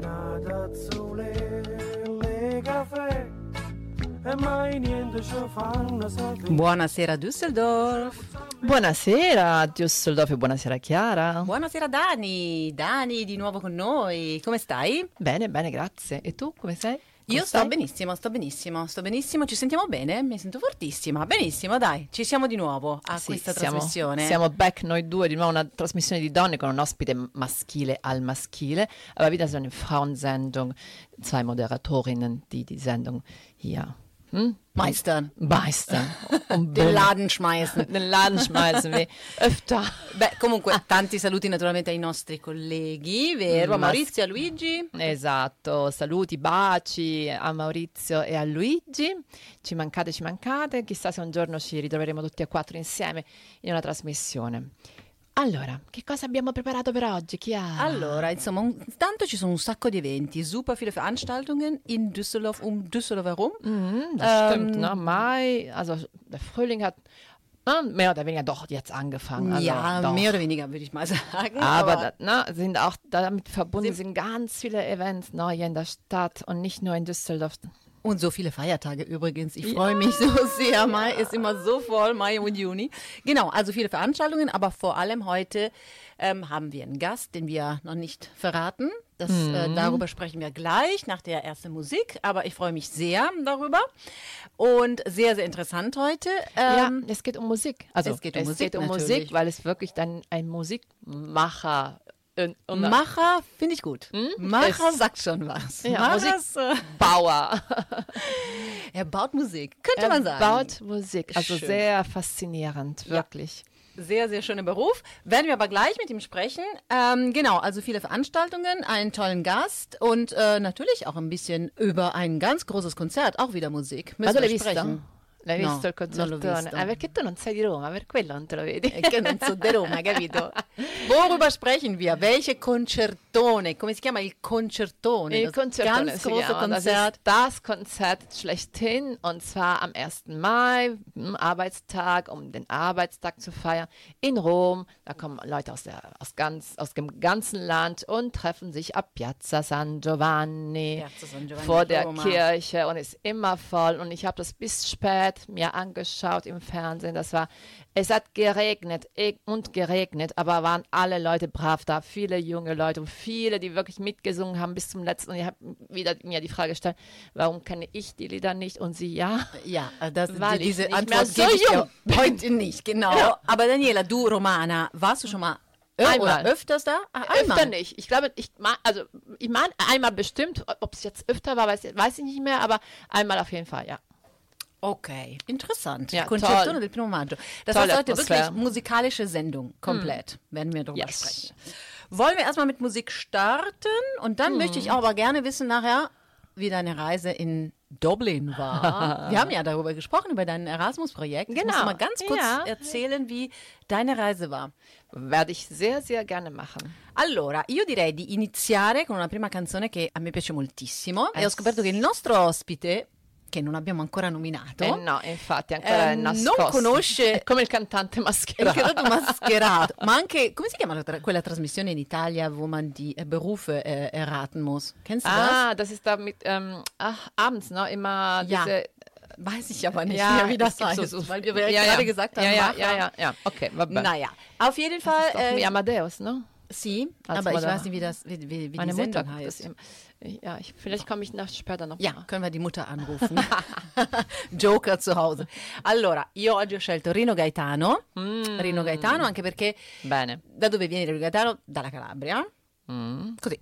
Nada sole, le caffè e mai niente. Buonasera Düsseldorf. Buonasera Düsseldorf e buonasera Chiara. Buonasera Dani. Dani di nuovo con noi. Come stai? Bene, bene, grazie. E tu come sei? Io sto benissimo, sto benissimo, sto benissimo. Ci sentiamo bene? Mi sento fortissima. Benissimo, dai. Ci siamo di nuovo a Sì, questa siamo, trasmissione. Siamo back noi due, di nuovo una trasmissione di donne con un ospite maschile al maschile, aber wieder so eine Frauensendung, zwei Moderatorinnen, die die Sendung hier hm? Meistern. meistern. Den Laden schmeißen. den Laden schmeißen wir öfter. Beh, comunque, tanti saluti naturalmente ai nostri colleghi, vero? A Ma- Maurizio, a Luigi. Esatto, saluti, baci a Maurizio e a Luigi. Ci mancate, ci mancate. Chissà se un giorno ci ritroveremo tutti e quattro insieme in una trasmissione. Allora, che cosa abbiamo preparato per oggi? Chi ha? Allora, insomma, un, tanto ci sono un sacco di eventi, super viele Veranstaltungen in Düsseldorf, um Düsseldorf herum. Mhm, das Ähm, stimmt, ne? Mai, also der Frühling hat äh, mehr oder weniger doch jetzt angefangen. Also, ja, doch. mehr oder weniger würde ich mal sagen. Aber da, ne, sind auch damit verbunden sind ganz viele Events ne, hier in der Stadt und nicht nur in Düsseldorf. Und so viele Feiertage übrigens. Ich freue mich so sehr. Mai ist immer so voll, Mai und Juni. Genau, also viele Veranstaltungen, aber vor allem heute ähm, haben wir einen Gast, den wir noch nicht verraten. Das, äh, darüber sprechen wir gleich nach der ersten Musik, aber ich freue mich sehr darüber. Und sehr, sehr interessant heute. Ja, Ähm, es geht um Musik. Also es geht um Musik, um natürlich. Musik, weil es wirklich dann ein Musikmacher und, Macher finde ich gut. Macher Es- sagt schon was. Ja, Macher ist, äh, Bauer. er baut Musik, könnte Er man sagen. baut Musik. Also Schön. sehr faszinierend, wirklich. Sehr, sehr schöner Beruf. Werden wir aber gleich mit ihm sprechen. Ähm, genau, also viele Veranstaltungen, einen tollen Gast und äh, natürlich auch ein bisschen über ein ganz großes Konzert, auch wieder Musik. Müssen tu wir l'hai visto? L'hai No, visto il concertone? visto. Ah, perché tu non sei di Roma, per quello non te lo vedi. Che non so di Roma, capito? Worüber sprechen wir? Welche Concertone? Come si chiama il Concertone? Il das Concertone ganz große chiama. Das Konzert. ist das Konzert schlechthin und zwar am 1. Mai, Arbeitstag, um den Arbeitstag zu feiern in Rom. Da kommen Leute aus, der, aus, ganz, aus dem ganzen Land und treffen sich ab Piazza San Giovanni, Piazza San Giovanni vor der Roma. Kirche und ist immer voll. Und ich habe das bis spät mir angeschaut im Fernsehen. Das war, es hat geregnet eh- und geregnet, aber waren alle Leute brav da. Viele junge Leute und viele, die wirklich mitgesungen haben bis zum letzten. Und ich habe wieder mir die Frage gestellt, warum kenne ich die Lieder nicht und sie ja? Ja, das, Weil die, ich diese nicht Antwort so gebe ich dir heute nicht, genau. Aber Daniela, du Romana, warst du schon mal Einmal. oder öfters da? Ah, einmal. Öfter nicht. Ich glaube, ich ma- also ich meine einmal bestimmt, ob es jetzt öfter war, weiß, weiß ich nicht mehr, aber einmal auf jeden Fall, ja. Okay, interessant. Ja, Concertone toll. del primo maggio. Das Tolle heißt heute Atmosphäre. wirklich musikalische Sendung, komplett, werden wir darüber Yes. sprechen. Wollen wir erstmal mit Musik starten und dann möchte ich auch aber gerne wissen nachher, wie deine Reise in Dublin war. wir haben ja darüber gesprochen, über dein Erasmus-Projekt. Jetzt musst du Genau. mal ganz kurz Ja. erzählen, wie deine Reise war. Werde ich sehr, sehr gerne machen. Allora, io direi di iniziare con una prima canzone che a me piace moltissimo e Eh ho scoperto che il nostro ospite, che non abbiamo ancora nominato, Eh no, infatti ancora Eh, è non nascosto. conosce- È come il cantante il mascherato. creato mascherato, ma anche, come si chiama tra- quella trasmissione in Italia, wo man die äh, Berufe äh, erraten muss? Kennst du Ah, das ist da mit, ähm, ach, abends, ne, immer Ja. diese... das? Weiß ich aber nicht Ja, mehr, wie das heißt, so- so- weil wir ja, ja, gerade ja. gesagt haben, Ja, ja, ja, ja, ja. Okay, vabbè. Naja, auf jeden Das Fall, äh, Amadeus, ne? sie, Als aber ich weiß nicht, wie, das, wie, wie, wie Meine die Mutter Sendung das heißt. Ja, ich, vielleicht komme ich nach später noch Ja, können wir die Mutter anrufen. Joker zu Hause. Allora, io oggi ho scelto Rino Gaetano. Rino Gaetano anche perché Bene. da dove viene Rino Gaetano? Dalla Calabria. Mm. Così,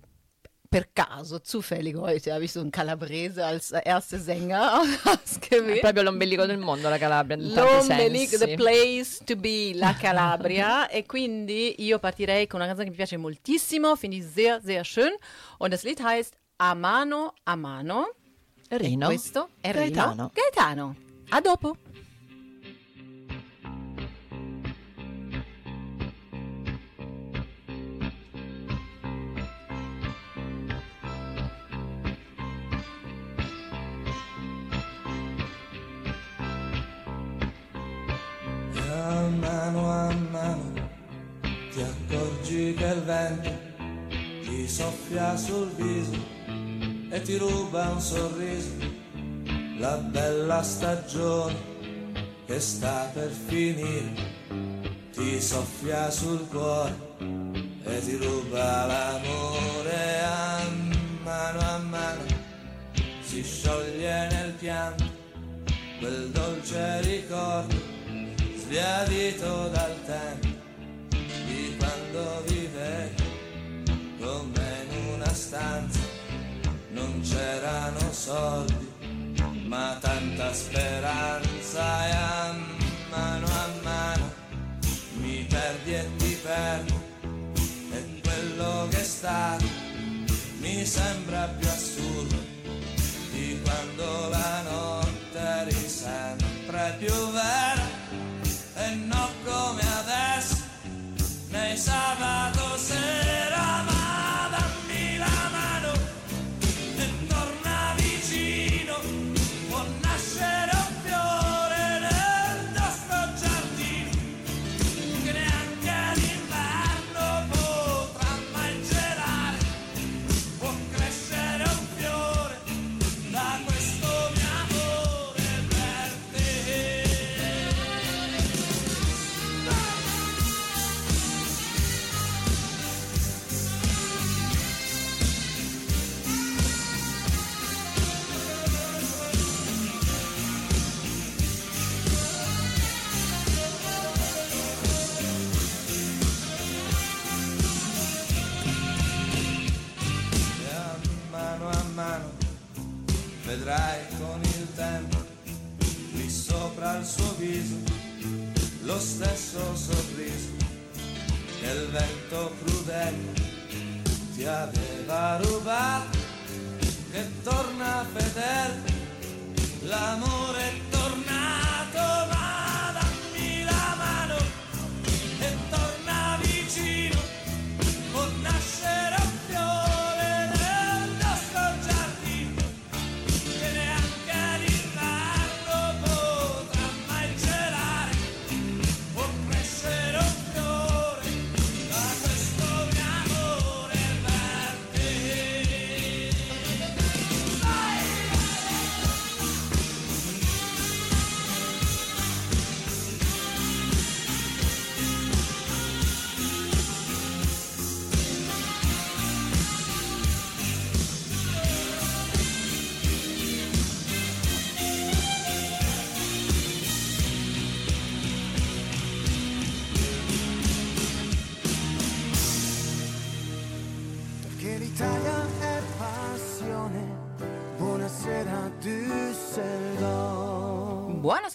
per caso, zufällig heute habe ich so einen Calabrese als erster Sänger È ausgewählt. proprio l'ombelico del mondo la Calabria L'ombelico, the place to be, la Calabria. e quindi io partirei con una canzone che mi piace moltissimo, finde ich sehr, sehr schön. Und das Lied heißt a mano a mano. Rino. E questo è Gaetano. Rino Gaetano. A dopo. A mano a mano ti accorgi che vento ti soffia sul viso ti ruba un sorriso, la bella stagione che sta per finire, ti soffia sul cuore e ti ruba l'amore. A mano a mano, si scioglie nel pianto quel dolce ricordo sbiadito dal tempo di quando vivevi come in una stanza soldi ma tanta speranza e a mano a mano. Mi perdi e ti perdo e quello che è stato mi sembra più assurdo di quando la notte eri sempre più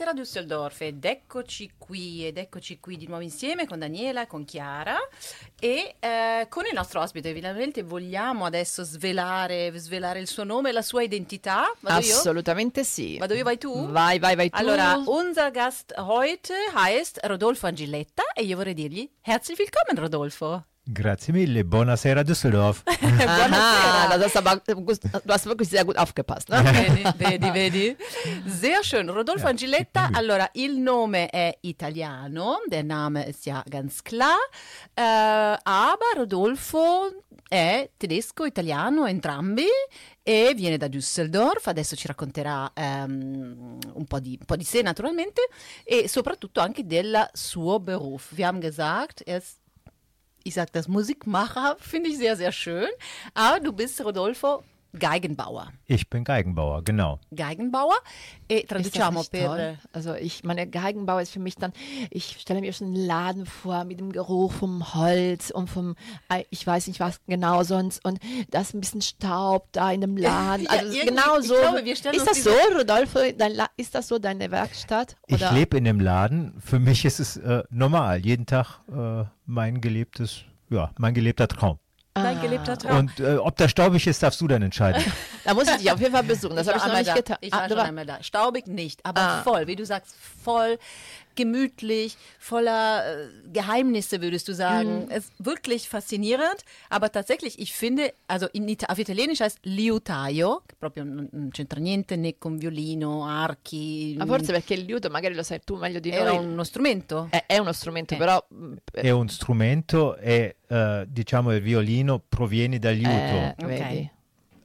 Buonasera Düsseldorf ed eccoci qui ed eccoci qui di nuovo insieme con Daniela, con Chiara e eh, con il nostro ospite evidentemente vogliamo adesso svelare, svelare il suo nome e la sua identità. Vado io? Assolutamente sì. Vado io, vai tu? Vai, vai, vai tu. Allora, unser Gast heute heißt Rodolfo Angiletta e io vorrei dirgli herzlich willkommen Rodolfo. Grazie mille, buonasera Düsseldorf. Aha, das ist aber, du hast wirklich sehr gut aufgepasst. Ne? Vedi, vedi, vedi. Sehr schön. Rodolfo Angiletta, allora il nome è italiano, der Name ist ja ganz klar, äh, aber Rodolfo è tedesco, italiano, entrambi e viene da Düsseldorf, adesso ci racconterà ehm, un, po di, un po' di sé naturalmente e soprattutto anche del suo Beruf. Wir haben gesagt, er ist ich sage das Musikmacher, finde ich sehr, sehr schön. Aber du bist Rodolfo Geigenbauer. Ich bin Geigenbauer, genau. Geigenbauer e Ist das traduciamo nicht per toll? Also ich, meine Geigenbauer ist für mich dann, ich stelle mir schon einen Laden vor mit dem Geruch vom Holz und vom, äh, ich weiß nicht was genau sonst und da ist ein bisschen Staub da in dem Laden. Ja, Also irgendwie- genau ich so. glaube, ist das so, Rodolfo? Ist das so deine Werkstatt? Ich Oder? lebe in dem Laden. Für mich ist es äh, normal. Jeden Tag äh, mein gelebtes, ja, mein gelebter Traum. Dein gelebter Traum. Und äh, ob das staubig ist, darfst du dann entscheiden. Da muss ich dich auf jeden Fall besuchen. Das habe ich noch nicht da. getan. Ich Ah, war du schon war- einmal da. Staubig nicht, aber Ah. voll, wie du sagst, voll gemütlich, voller äh, Geheimnisse, würdest du Mhm. sagen. Es ist wirklich faszinierend, aber tatsächlich, ich finde, also in Ita auf Italienisch heißt liutaio, proprio non c'entra niente né con violino, archi. Ma forse perché il liuto magari lo sai tu meglio di era noi. uno strumento. È, è uno strumento, Eh. però mm, È un strumento e eh, diciamo il violino proviene dal liuto. eh, Ok. vedi.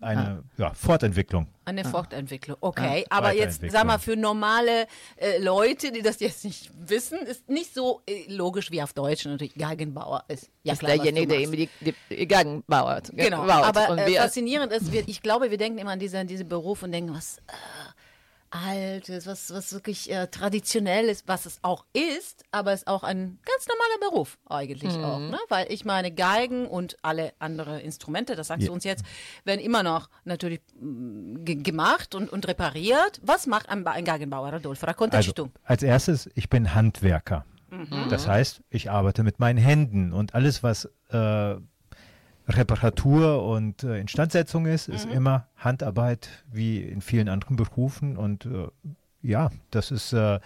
Eine ja, Fortentwicklung. Eine Fortentwicklung. Okay, Ah, aber jetzt sag mal für normale äh, Leute, die das jetzt nicht wissen, ist nicht so äh, logisch wie auf Deutsch natürlich Geigenbauer ist. Ja ist klar, derjenige, der eben die, die, die Geigen baut. Genau, baut. aber und äh, faszinierend ist, wir, ich glaube, wir denken immer an diese, an diesen Beruf und denken, was äh, Altes, was, was wirklich äh, traditionell ist, was es auch ist, aber es ist auch ein ganz normaler Beruf eigentlich Mhm. auch, ne? Weil ich meine, Geigen und alle andere Instrumente, das sagst Ja. du uns jetzt, werden immer noch natürlich mm, ge gemacht und, und repariert. Was macht ein, ein Geigenbauer, Rodolfo? Also, tu. als erstes, ich bin Handwerker. Das heißt, ich arbeite mit meinen Händen und alles, was äh, Reparatur und äh, Instandsetzung ist, ist immer Handarbeit wie in vielen anderen Berufen. Und äh, ja, das ist äh,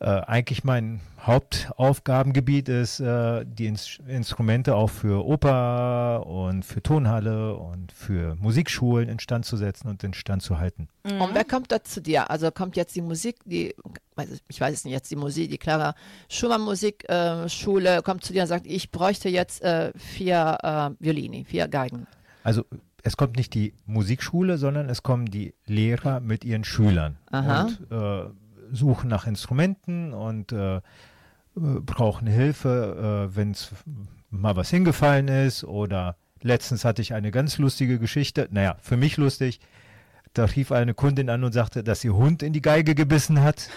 äh, eigentlich mein Hauptaufgabengebiet ist, äh, die Ins Instrumente auch für Oper und für Tonhalle und für Musikschulen instand zu setzen und instand zu halten. und wer kommt da zu dir? Also kommt jetzt die Musik, die, ich- weiß es nicht, jetzt die Musik, die Clara Schumann Musikschule äh, Schule kommt zu dir und sagt, ich bräuchte jetzt äh, vier äh, Violini, vier Geigen. Also es kommt nicht die Musikschule, sondern es kommen die Lehrer mit ihren Schülern Aha. und äh, suchen nach Instrumenten und äh, äh, brauchen Hilfe, äh, wenn es mal was hingefallen ist oder letztens hatte ich eine ganz lustige Geschichte, naja, für mich lustig. Da rief eine Kundin an und sagte, dass ihr Hund in die Geige gebissen hat.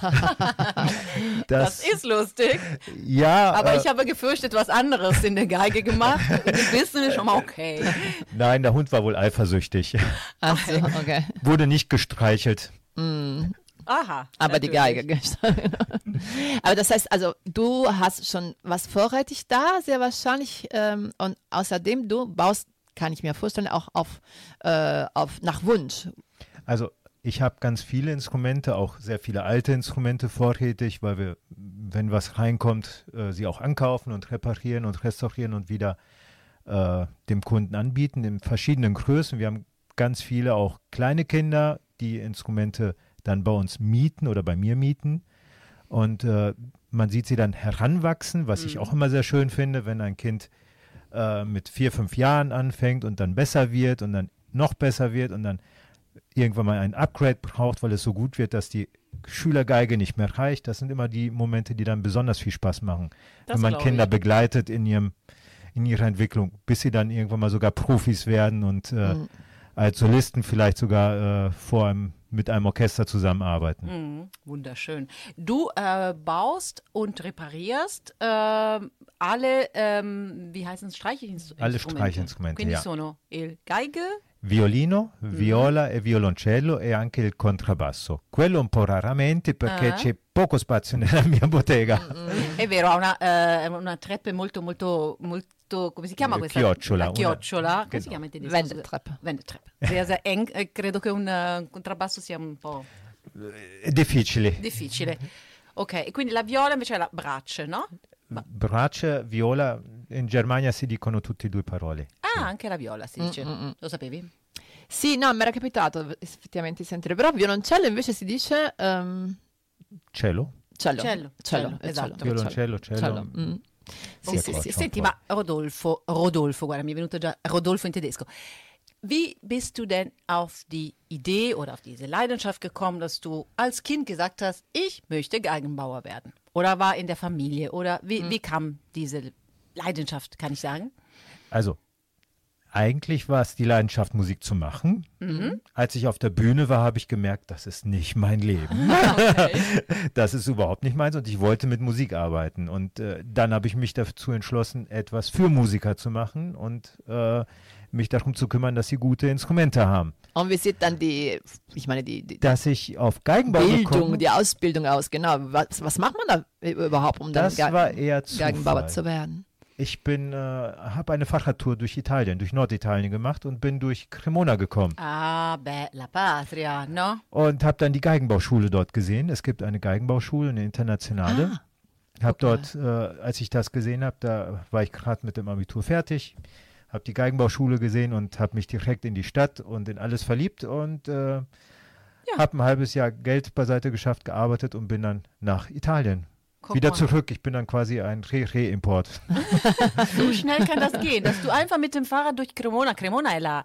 Das ist lustig, ja, aber äh, ich habe gefürchtet, was anderes in der Geige gemacht. Gebissen ist schon mal okay. nein, der Hund war wohl eifersüchtig, Also, okay. wurde nicht gestreichelt. Aha. Aber die natürlich. Geige. Aber das heißt, also du hast schon was vorrätig da, sehr wahrscheinlich. Ähm, und außerdem, du baust, kann ich mir vorstellen, auch auf, äh, auf nach Wunsch. Also ich habe ganz viele Instrumente, auch sehr viele alte Instrumente vorrätig, weil wir, wenn was reinkommt, äh, sie auch ankaufen und reparieren und restaurieren und wieder äh, dem Kunden anbieten in verschiedenen Größen. Wir haben ganz viele auch kleine Kinder, die Instrumente dann bei uns mieten oder bei mir mieten. Und äh, man sieht sie dann heranwachsen, was ich auch immer sehr schön finde, wenn ein Kind äh, mit vier, fünf Jahren anfängt und dann besser wird und dann noch besser wird und dann irgendwann mal ein Upgrade braucht, weil es so gut wird, dass die Schülergeige nicht mehr reicht. Das sind immer die Momente, die dann besonders viel Spaß machen, Das wenn man Kinder ich. begleitet in ihrem in ihrer Entwicklung, bis sie dann irgendwann mal sogar Profis werden und äh, Mhm. Als Solisten vielleicht sogar äh, vor einem, mit einem Orchester zusammenarbeiten. Mhm, wunderschön. Du äh, baust und reparierst ähm, alle, ähm, wie heißen es, Streichinstrumente? Alle Streichinstrumente, Quindi ja. sono il Geige, Violino, Mm. viola e violoncello e anche il contrabbasso. Quello un po' raramente perché Ah. c'è poco spazio nella mia bottega. è vero, ha una, eh, una treppe molto, molto, molto, come si chiama Eh, questa? chiocciola, La una- chiocciola, come si chiama in tedesco? Sehr, sehr eng. Eh, credo che un eh, contrabbasso sia un po' È difficile. difficile. Ok, e quindi la viola invece è la brace, no? Brace, viola, in Germania si dicono tutte e due parole. Ah, anche la viola si dice. Mm, mm, mm. Lo sapevi? Sì, no, mi era capitato effettivamente di sentire, però violoncello invece si dice ehm, Cello, cello. Cello, cello, è esatto. violoncello, cello. cello. mm. Sì, sì, sì. Senti, ma Rodolfo, Rodolfo, guarda, mi è venuto già Rodolfo in tedesco. Wie bist du denn auf die Idee oder auf diese Leidenschaft gekommen, dass du als Kind gesagt hast, ich möchte Geigenbauer werden? Oder war in der Familie? Oder wie, wie kam diese Leidenschaft, kann ich sagen? Also, eigentlich war es die Leidenschaft, Musik zu machen. Als ich auf der Bühne war, habe ich gemerkt, das ist nicht mein Leben. das ist überhaupt nicht meins und ich wollte mit Musik arbeiten. Und äh, dann habe ich mich dazu entschlossen, etwas für Musiker zu machen und äh, mich darum zu kümmern, dass sie gute Instrumente haben. Und wie sieht dann die, ich meine, die, die Dass ich auf Geigenbau Bildung, gekommen, die Ausbildung aus, genau. Was, was macht man da überhaupt, um dann das Ge. Geigenbauer zu werden? Ich bin, äh, habe eine Fahrradtour durch Italien, durch Norditalien gemacht und bin durch Cremona gekommen Ah, beh, la patria, no? und habe dann die Geigenbauschule dort gesehen. Es gibt eine Geigenbauschule, eine internationale. Hab guck mal. dort, äh, als ich das gesehen habe, da war ich gerade mit dem Abitur fertig, habe die Geigenbauschule gesehen und habe mich direkt in die Stadt und in alles verliebt und äh, habe ein halbes Jahr Geld beiseite geschafft, gearbeitet und bin dann nach Italien. Guck Wieder mal. zurück. Ich bin dann quasi ein Re-Re-Import. So schnell kann das gehen, dass du einfach mit dem Fahrrad durch Cremona, Cremona è la,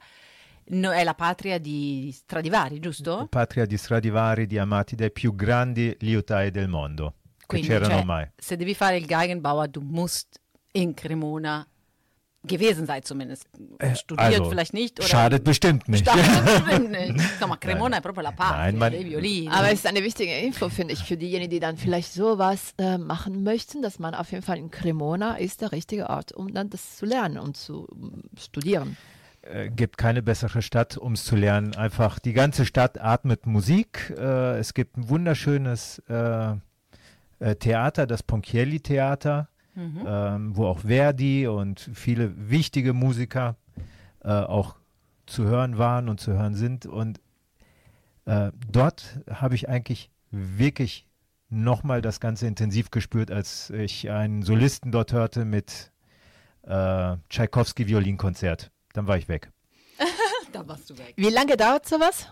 no, è la patria di Stradivari, giusto? Patria di Stradivari, di amati dai più grandi liutai del mondo che Quindi, c'erano cioè, mai. se devi fare il Geigenbauer, du musst in Cremona gewesen sein zumindest. Studiert also, vielleicht nicht oder Schadet bestimmt nicht. Schadet bestimmt nicht. Insomma, Cremona è proprio la patria Nein. Aber es ist eine wichtige Info, finde ich, für diejenigen, die dann vielleicht sowas äh, machen möchten, dass man auf jeden Fall in Cremona ist der richtige Ort, um dann das zu lernen und zu um, studieren. äh, gibt keine bessere Stadt, um es zu lernen. Einfach die ganze Stadt atmet Musik. Äh, es gibt ein wunderschönes äh, äh, Theater, das Ponchielli-Theater, ähm, wo auch Verdi und viele wichtige Musiker äh, auch zu hören waren und zu hören sind. Und äh, dort habe ich eigentlich wirklich nochmal das Ganze intensiv gespürt, als ich einen Solisten dort hörte mit äh, Tchaikovsky Violinkonzert. Dann war ich weg. da warst du weg. Wie lange dauert sowas?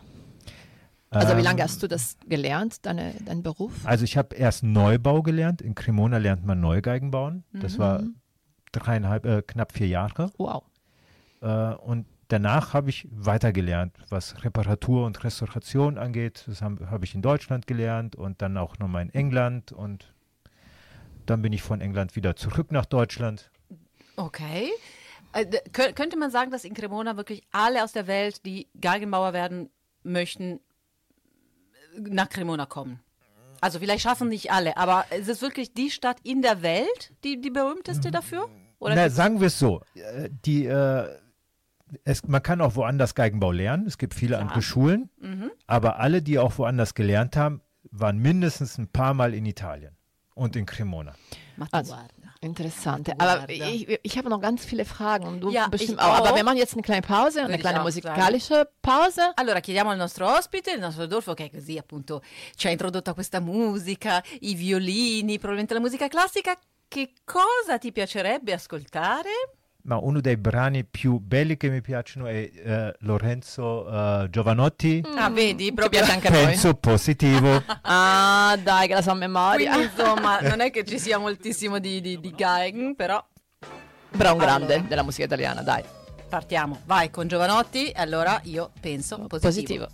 Also wie Ähm, lange hast du das gelernt, deine, deinen Beruf? Also ich habe erst Neubau gelernt. In Cremona lernt man Neugeigen bauen. Das war dreieinhalb, äh, knapp vier Jahre. Wow. Äh, und danach habe ich weitergelernt, was Reparatur und Restauration angeht. Das habe hab ich in Deutschland gelernt und dann auch nochmal in England. Und dann bin ich von England wieder zurück nach Deutschland. Okay. Äh, könnte man sagen, dass in Cremona wirklich alle aus der Welt, die Geigenbauer werden möchten, nach Cremona kommen? Also vielleicht schaffen nicht alle, aber es ist wirklich die Stadt in der Welt, die, die berühmteste dafür? Oder Na, sagen wir es so. äh, Die, äh, es, man kann auch woanders Geigenbau lernen. Es gibt viele andere Schulen. Aber alle, die auch woanders gelernt haben, waren mindestens ein paar Mal in Italien und in Cremona. Also. Interessant. Aber ich, ich habe noch ganz viele Fragen und du Ja, bestimmt auch. Aber wir machen jetzt eine kleine Pause, eine Würde ich kleine auch musikalische Pause. Allora chiediamo al nostro ospite, il nostro Rodolfo, che così appunto ci ha introdotto a questa musica, i violini, probabilmente la musica classica. Che cosa ti piacerebbe ascoltare? Ma uno dei brani più belli che mi piacciono è eh, Lorenzo eh, Giovanotti. Ah, vedi, Ci proprio piace anche a noi. Penso positivo. Ah, dai, che la so a memoria. Quindi insomma non è che ci sia moltissimo di, di, di Geigen, però Però un grande Allora. della musica italiana, dai. partiamo. Vai con Giovanotti, allora io penso positivo. Positivo.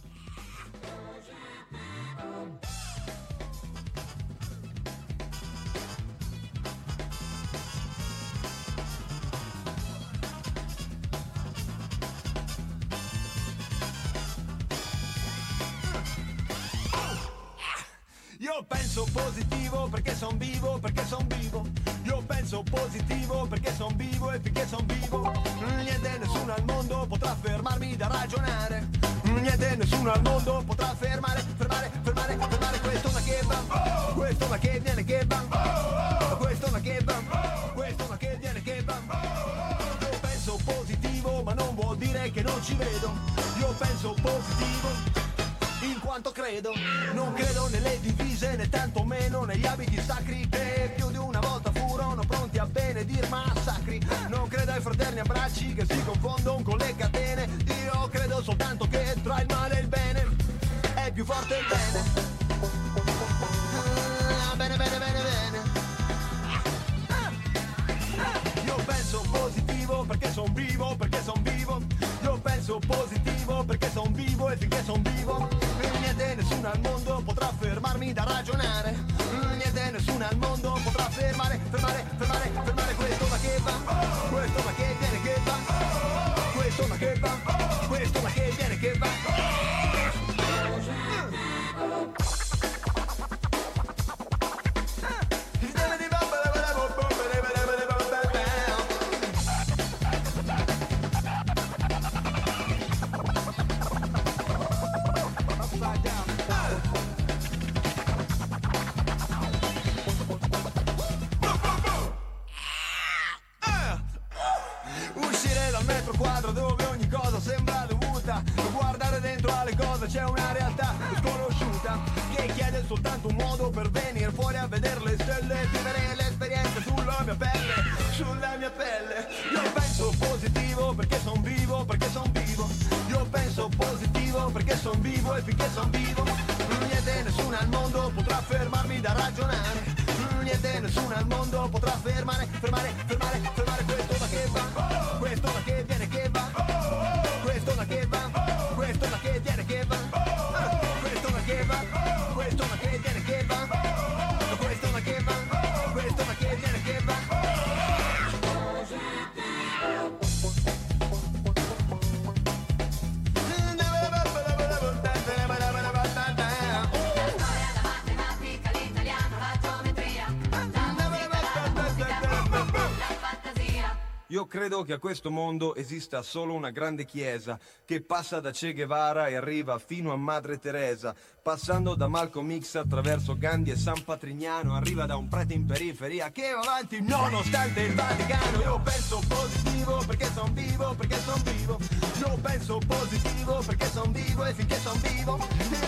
Credo che a questo mondo esista solo una grande chiesa che passa da Che Guevara e arriva fino a Madre Teresa, passando da Malcolm X attraverso Gandhi e San Patrignano, arriva da un prete in periferia che va avanti nonostante il Vaticano. Io penso positivo perché son vivo, perché son vivo. Io penso positivo perché son vivo e finché son vivo,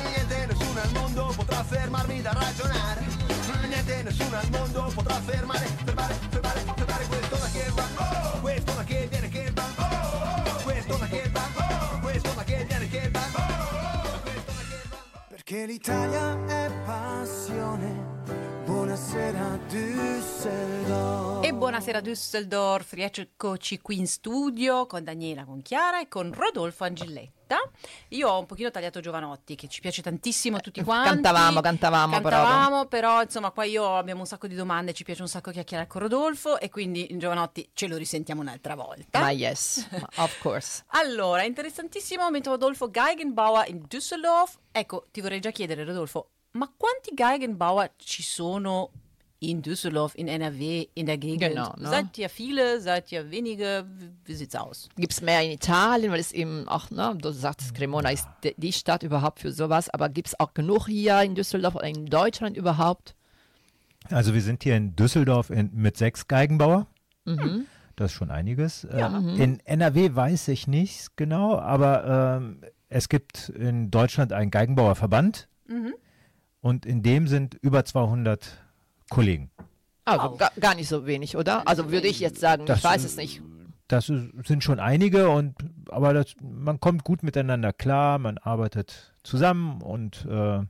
niente nessuno al mondo potrà fermarmi da ragionare. Niente nessuno al mondo potrà fermare, l'Italia è passione. Buonasera Düsseldorf. Buonasera Düsseldorf, rieccoci qui in studio con Daniela, con Chiara e con Rodolfo Angilletta. Io ho un pochino tagliato Giovanotti, che ci piace tantissimo a tutti quanti. Cantavamo, cantavamo, però. Cantavamo, però insomma qua io abbiamo un sacco di domande, ci piace un sacco chiacchierare con Rodolfo e quindi Giovanotti ce lo risentiamo un'altra volta. Ma yes, of course. Allora, interessantissimo, Rodolfo Geigenbauer in Düsseldorf. Ecco, ti vorrei già chiedere, Rodolfo, ma quanti Geigenbauer ci sono in Düsseldorf, in NRW, in der Gegend? Genau, ne? Seid ihr viele, seid ihr wenige? Wie- sieht's aus? Gibt es mehr in Italien, weil es eben auch, ne, du sagst, Cremona ist die Stadt überhaupt für sowas, aber gibt es auch genug hier in Düsseldorf oder in Deutschland überhaupt? Also wir sind hier in Düsseldorf in, mit sechs Geigenbauer. Das ist schon einiges. Äh, in NRW weiß ich nicht genau, aber ähm, es gibt in Deutschland einen Geigenbauerverband und in dem sind über 200 Kollegen. Also ga, gar nicht so wenig, oder? Also würde ich jetzt sagen, Das, ich weiß es nicht. Das sind schon einige und aber das, man kommt gut miteinander klar, man arbeitet zusammen und äh,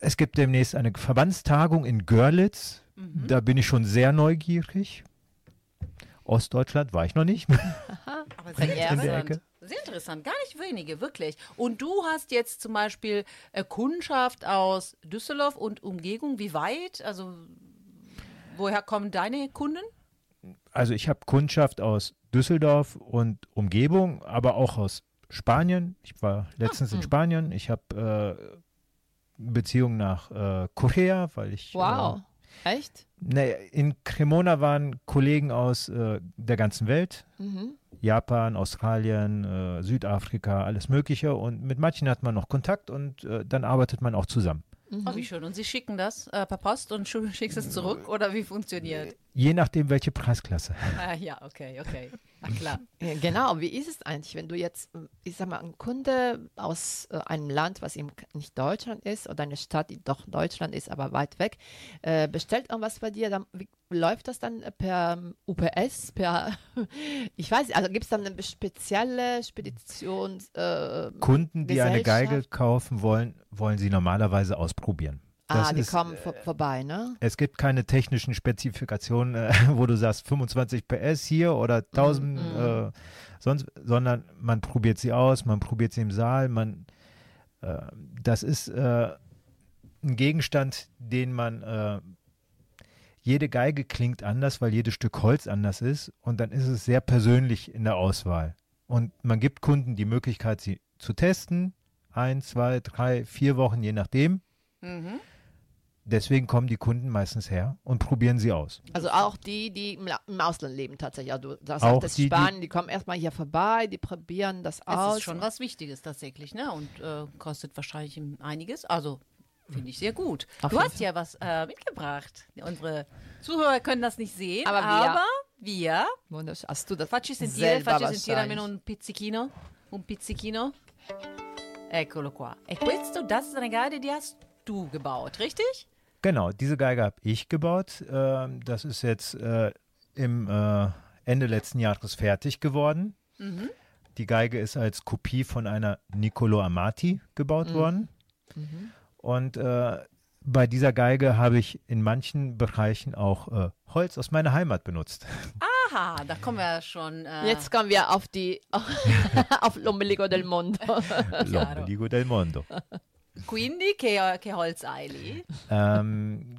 es gibt demnächst eine Verbandstagung in Görlitz. Da bin ich schon sehr neugierig. Ostdeutschland war ich noch nicht. Aber sehr In der. Ecke. Sehr interessant, gar nicht wenige, wirklich. Und du hast jetzt zum Beispiel äh, Kundschaft aus Düsseldorf und Umgebung. Wie weit? Also woher kommen deine Kunden? Also ich habe Kundschaft aus Düsseldorf und Umgebung, aber auch aus Spanien. Ich war letztens in Spanien. Ich habe äh, Beziehungen nach äh, Korea, weil ich Wow. Echt? Äh, ne, in Cremona waren Kollegen aus äh, der ganzen Welt. Mhm. Japan, Australien, äh, Südafrika, alles Mögliche. Und mit manchen hat man noch Kontakt und äh, dann arbeitet man auch zusammen. Oh, wie schön. Und sie schicken das äh, per Post und schu- schickst es zurück? Oder wie funktioniert? Je nachdem, welche Preisklasse. Ah, ja, okay, okay. Na klar. Ja, Genau, wie ist es eigentlich, wenn du jetzt, ich sag mal, ein Kunde aus äh, einem Land, was eben nicht Deutschland ist, oder eine Stadt, die doch Deutschland ist, aber weit weg, äh, bestellt irgendwas bei dir, dann wie, läuft das dann per ähm, UPS, per, ich weiß nicht, also gibt es dann eine spezielle Spedition? Äh, Kunden, die eine Geige kaufen wollen, wollen sie normalerweise ausprobieren. Ah, Das die ist, kommen vor, vorbei, ne? Es gibt keine technischen Spezifikationen, äh, wo du sagst 25 PS hier oder 1000 äh, sonst, sondern man probiert sie aus, man probiert sie im Saal, man äh, das ist äh, ein Gegenstand, den man äh, jede Geige klingt anders, weil jedes Stück Holz anders ist und dann ist es sehr persönlich in der Auswahl. Und man gibt Kunden die Möglichkeit, sie zu testen, ein, zwei, drei, vier Wochen, je nachdem. Mhm. Deswegen kommen die Kunden meistens her und probieren sie aus. Also auch die, die im, La- im Ausland leben tatsächlich. Also du sagst, Auch das die, die- Spanien, die kommen erstmal hier vorbei, die probieren das Das aus. ist schon was Wichtiges tatsächlich, ne? Und äh, kostet wahrscheinlich einiges. Also finde ich sehr gut. Auf du hast ja was äh, mitgebracht. Unsere Zuhörer können das nicht sehen, Aber wir- aber wir. Wunderschön. Hast du das Facci sentire, facci sentire almeno un pizzichino. Un pizzichino. Eccolo qua. E questo, das ist eine Geige, die hast du gebaut, richtig? Genau, diese Geige habe ich gebaut. Ähm, das ist jetzt äh, im äh, Ende letzten Jahres fertig geworden. Die Geige ist als Kopie von einer Niccolo Amati gebaut worden. Und äh, bei dieser Geige habe ich in manchen Bereichen auch äh, Holz aus meiner Heimat benutzt. Aha, da kommen wir schon. Äh, Jetzt kommen wir auf die auf l'ombelico del mondo. L'ombeligo del mondo. Quindi che, che Holz Eili? Ähm,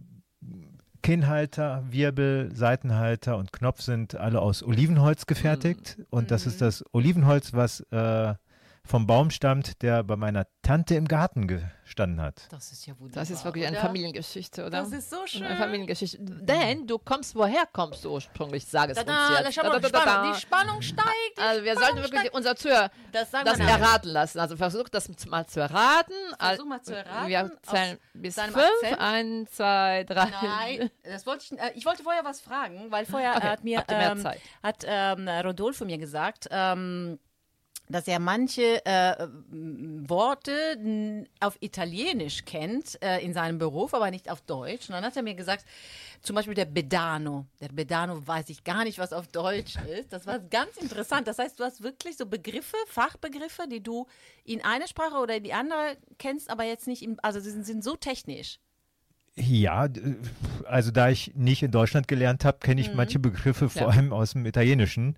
Kinnhalter, Wirbel, Seitenhalter und Knopf sind alle aus Olivenholz gefertigt. Und das ist das Olivenholz, was äh, vom Baum stammt, der bei meiner Tante im Garten gestanden hat. Das ist ja wunderbar. Das ist wirklich eine oder? Familiengeschichte, oder? Das ist so schön. Eine Familiengeschichte. Denn du kommst, woher kommst du ursprünglich? Sag es Da, uns da, jetzt. schau mal, Da, da, da, Spannung, da. die Spannung steigt. Die Also wir Spannung sollten wirklich steigt. unser Zuhörer Das sagen das erraten lassen. Also versuch das mal zu erraten. Versuch mal zu erraten, Wir zählen bis fünf. Akzent. Eins, zwei, drei. Nein, das wollte ich, äh, ich wollte vorher was fragen, weil vorher Okay, hat mir ähm, hat ähm, Rodolfo mir gesagt, ähm, dass er manche äh, Worte auf Italienisch kennt äh, in seinem Beruf, aber nicht auf Deutsch. Und dann hat er mir gesagt, zum Beispiel der Bedano. Der Bedano weiß ich gar nicht, was auf Deutsch ist. Das war ganz interessant. Das heißt, du hast wirklich so Begriffe, Fachbegriffe, die du in einer Sprache oder in die andere kennst, aber jetzt nicht, im, also sie sind, sind so technisch. Ja, also da ich nicht in Deutschland gelernt habe, kenne ich manche Begriffe vor Ja. allem aus dem Italienischen.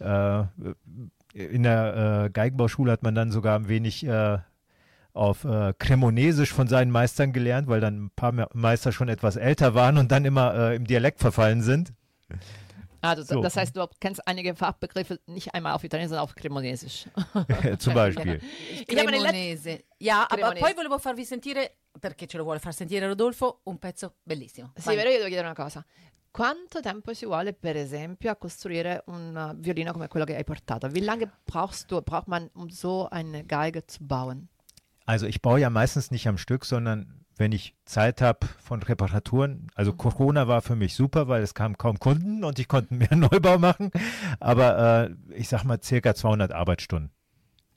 Äh, in der äh, Geigenbauschule hat man dann sogar ein wenig äh, auf äh, Cremonesisch von seinen Meistern gelernt, weil dann ein paar Me- Meister schon etwas älter waren und dann immer äh, im Dialekt verfallen sind. Also So. das heißt, du kennst einige Fachbegriffe nicht einmal auf Italienisch, sondern auf Cremonesisch. Zum Beispiel. Cremonese. Ja, aber poi volevo farvi sentire, perché ce lo vuole far sentire Rodolfo, un pezzo bellissimo. Sì, Vai. però io devo chiedere una cosa. Quanto tempo ci vuole, per esempio, a costruire un uh, violino come quello che hai portato? Wie lange brauchst du, braucht man, um so eine Geige zu bauen? Also ich baue ja meistens nicht am Stück, sondern wenn ich Zeit habe von Reparaturen. Also Corona war für mich super, weil es kamen kaum Kunden und ich konnte mehr Neubau machen. Aber äh, ich sag mal circa 200 Arbeitsstunden.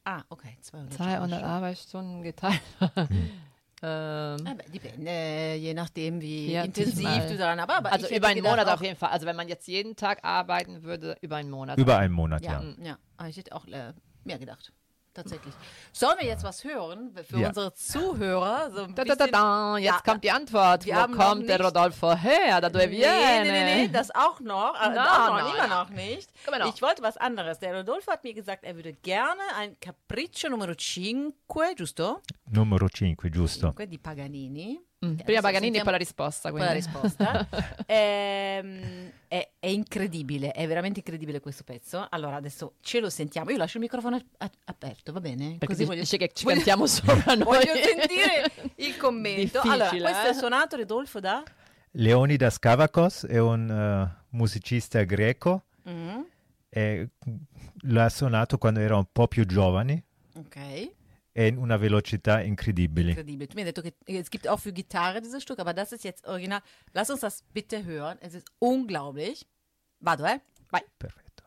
Ah, okay, 200. 200 Arbeitsstunden geteilt. Ähm, Aber dipende, je nachdem, wie Ja, intensiv mal. du daran aber, aber also über einen Monat auch, auf jeden Fall. Also wenn man jetzt jeden Tag arbeiten würde, über einen Monat. Über einen Monat, Ja, ja. ja, aber ich hätte auch äh, mehr gedacht. Tatsächlich. Sollen wir jetzt was hören für Ja. unsere Zuhörer? So ein Da, da, da, da. Jetzt Ja, kommt die Antwort. wir Wo noch kommt der Rodolfo her? Da Nee, nee, nee, nee, das auch noch. Äh, No, doch noch, no, immer ja. noch nicht. Come no? Ich wollte was anderes. Der Rodolfo hat mir gesagt, er würde gerne ein Capriccio Numero 5, giusto? Numero 5, giusto. 5 di Paganini. Mm, Prima Paganini e poi la risposta. poi la risposta. Ehm, è, è incredibile, è veramente incredibile questo pezzo. Allora adesso ce lo sentiamo. Io lascio il microfono a- aperto, va bene? Perché Così voglio, dici che ci voglio- cantiamo sopra noi. voglio sentire il commento. Allora, questo eh? è suonato Rodolfo da? Leonidas Kavakos è un eh, musicista greco. E l'ha suonato quando era un po' più giovane Ok. E in una velocità incredibile. Incredibile. Tu mir hast gesagt, es gibt auch für Gitarre dieses Stück, aber das ist jetzt original. Lass uns das bitte hören. Es ist unglaublich. Vado, eh? Vai. Perfetto.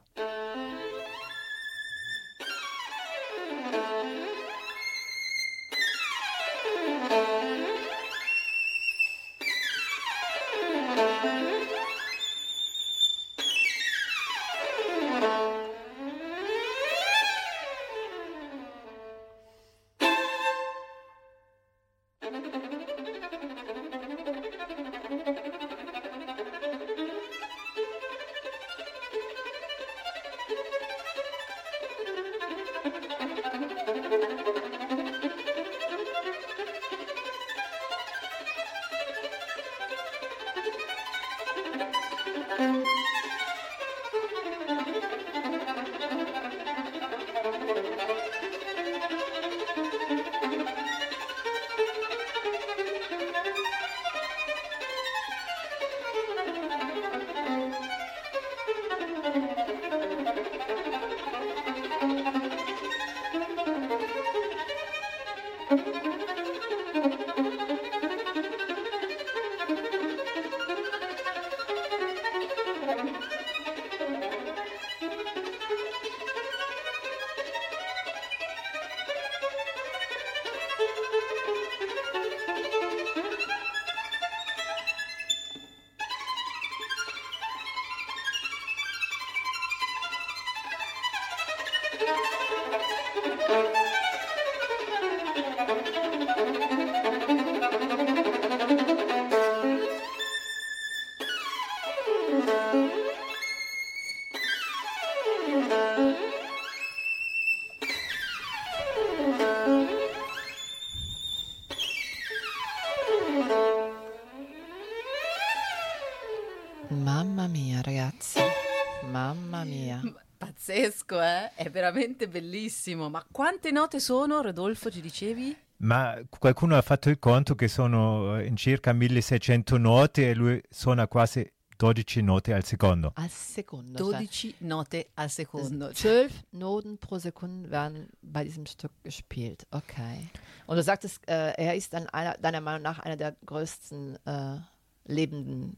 Veramente bellissimo. Ma quante note sono, Rodolfo, ci dicevi? Ma qualcuno ha fatto il conto che sono eh, in circa 1600 note e lui suona quasi 12 note al secondo. Al secondo. cioè 12 note al secondo. Zwölf Noten pro Sekunde werden bei diesem Stück gespielt. Okay. Und du sagtest, äh, er ist dann einer, deiner Meinung nach einer der größten äh, lebenden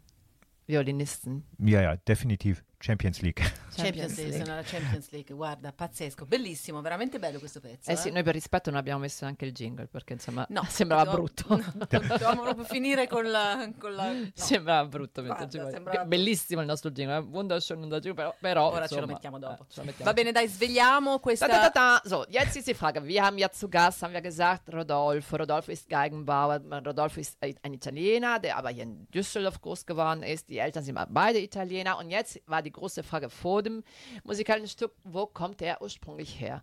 Violinisten. Ja, ja, definitiv Champions League. Champions League, sono alla Champions League, guarda, pazzesco, bellissimo, veramente bello questo pezzo. Eh sì, noi per rispetto non abbiamo messo neanche il jingle perché insomma No, sembrava dovevamo- brutto. Dovevamo proprio finire con la... Con la no. Sembrava brutto Guarda, jingle. sembrava Bellissimo il nostro jingle, eh, wunderschön unser jingle, però, però Ora ce lo insomma, mettiamo dopo. eh, ce lo mettiamo. Va bene, dai, svegliamo questa... Da, da, da, da. So, jetzt ist die Frage. Wir haben ja zu Gast, haben wir gesagt, Rodolfo. Rodolfo ist Geigenbauer. Rodolfo ist ein Italiener, der aber hier in Düsseldorf groß geworden ist. Die Eltern sind beide Italiener. Und jetzt war die große Frage vor dem musikalischen Stück, wo kommt er ursprünglich her?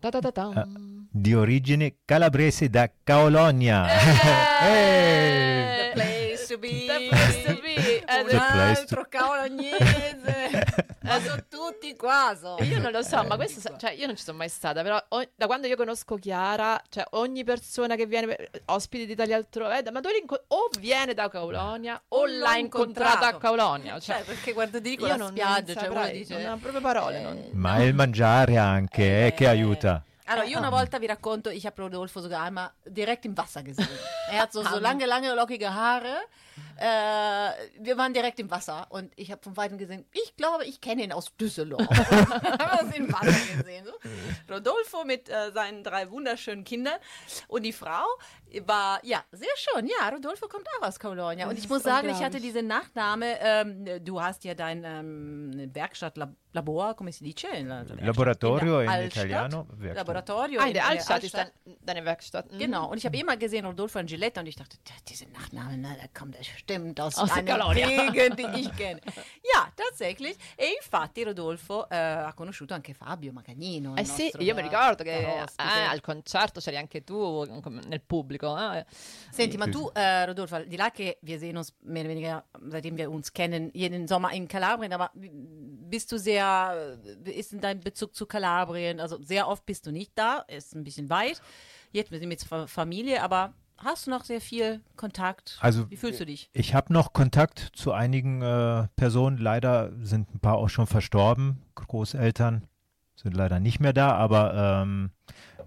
Da, da, da, da. Di origine calabrese da Caolonia. The place to be. The place to be. Eh, Un altro cavolognese. Ma sono tutti qua. so. Io non lo so, ma questo, sa- cioè, io non ci sono mai stata, però o- da quando io conosco Chiara, cioè ogni persona che viene, per- ospiti di Italia altrove, eh, ma dove l'inco- o viene da Caulonia o O l'ha incontrata a. Caulonia. Cioè, Cioè, perché guardo di con io la non, spiaggia, non cioè uno dice... non ho proprio parole. non- Ma il mangiare anche, eh, che aiuta. Also, ich una Volta wie Racconto, ich habe Rodolfo sogar einmal direkt im Wasser gesehen. Er hat so, so lange, lange lockige Haare. Äh, wir waren direkt im Wasser und ich habe von Weitem gesehen, ich glaube, ich kenne ihn aus Düsseldorf. haben uns im Wasser gesehen. So. Rodolfo mit äh, seinen drei wunderschönen Kindern. Und die Frau war, ja, sehr schön. Ja, Rodolfo kommt auch aus Colonia. Und ich ist muss sagen, ich hatte diesen Nachname, ähm, du hast ja dein ähm, Werkstattlabor, come si dice? In der Laboratorio in Altstadt. italiano, Werkstatt. Laboratorio Ah, in der Altstadt ist Altstadt. dein, deine Werkstatt. Mhm. Genau, und ich habe immer gesehen Rodolfo Angeletta und ich dachte, "Der- diese Nachname, na, der kommt bestimmt aus, Aus einer. Gegend, die ich kenne. Ja, tatsächlich. E infatti Rodolfo eh, ha conosciuto anche Fabio Magagnino. Eh sì, io mi ricordo che eh, al concerto c'eri anche tu nel pubblico. eh. Senti, ma tu, äh, Rodolfo, al di là che wir sehen uns mehr oder weniger, seitdem wir uns kennen, jeden Sommer in Kalabrien, aber bist du sehr, ist denn dein Bezug zu Kalabrien? Also sehr oft bist du nicht da, ist ein bisschen weit. Jetzt wir sind mit Fa- Familie, aber hast du noch sehr viel Kontakt? Also- wie fühlst du dich? Ich habe noch Kontakt zu einigen äh, Personen. Leider sind ein paar auch schon verstorben. Großeltern sind leider nicht mehr da, aber ähm,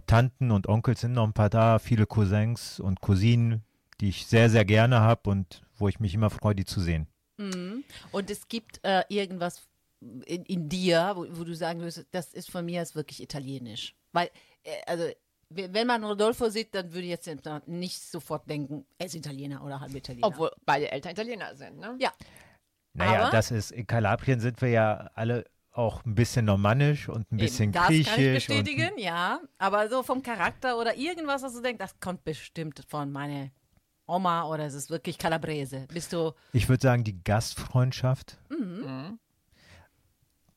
Tanten und Onkel sind noch ein paar da. Viele Cousins und Cousinen, die ich sehr, sehr gerne habe und wo ich mich immer freue, die zu sehen. Mhm. Und es gibt äh, irgendwas in, in dir, wo, wo du sagen würdest, das ist von mir ist wirklich italienisch. Weil, äh, also, wenn man Rodolfo sieht, dann würde ich jetzt nicht sofort denken, er ist Italiener oder halb Italiener. Obwohl beide Eltern Italiener sind. Ne? Ja, Naja, Aber- das ist, in Kalabrien sind wir ja alle auch ein bisschen normannisch und ein bisschen eben, das kann ich griechisch. und, bestätigen, ja. Aber so vom Charakter oder irgendwas, was du denkst, das kommt bestimmt von meiner Oma oder es ist wirklich Calabrese. Bist du, ich würde sagen, die Gastfreundschaft. Mhm.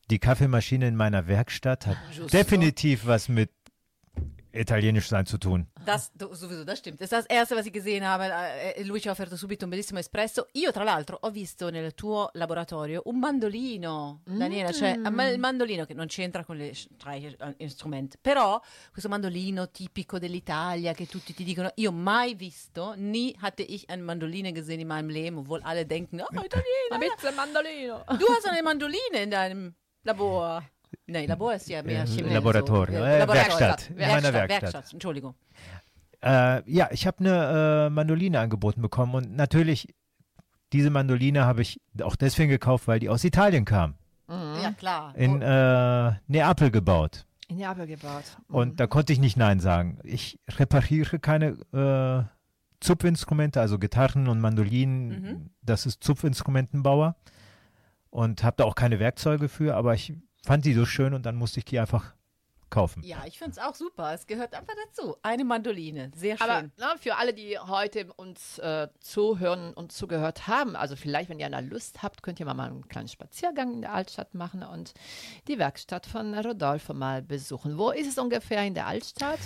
Die Kaffeemaschine in meiner Werkstatt hat Giusto. definitiv was mit Italienisch sein zu tun. Das do- sowieso, das stimmt. Das ist das Erste, was ich gesehen habe. Eh, Lui ci ha offerto subito un bellissimo espresso. Io, tra l'altro, ho visto nel tuo laboratorio un mandolino, Daniela, cioè a me il mandolino che non c'entra con le strumenti, però questo mandolino tipico dell'Italia che tutti ti dicono, io mai visto, nie hatte ich ein Mandoline gesehen in meinem Leben, obwohl alle denken, oh, Ma Italiener. pizza e mandolino. Du hast eine Mandoline in deinem Labor. Nein, Labor ist ja mehr Äh, Chemie. Laboratorio, so. äh, Laboratorio. Werkstatt, in meiner Werkstatt, Werkstatt. Entschuldigung. Äh, ja, ich habe eine äh, Mandoline angeboten bekommen und natürlich, diese Mandoline habe ich auch deswegen gekauft, weil die aus Italien kam. Ja, klar. In äh, Neapel gebaut. In Neapel gebaut. Und da konnte ich nicht Nein sagen. Ich repariere keine äh, Zupfinstrumente, also Gitarren und Mandolinen. Das ist Zupfinstrumentenbauer. Und habe da auch keine Werkzeuge für, aber ich fand die so schön und dann musste ich die einfach kaufen. Ja, ich finde es auch super. Es gehört einfach dazu. Eine Mandoline. Sehr schön. Aber na, für alle, die heute uns äh, zuhören und zugehört haben, also vielleicht, wenn ihr eine Lust habt, könnt ihr mal einen kleinen Spaziergang in der Altstadt machen und die Werkstatt von Rodolfo mal besuchen. Wo ist es ungefähr in der Altstadt?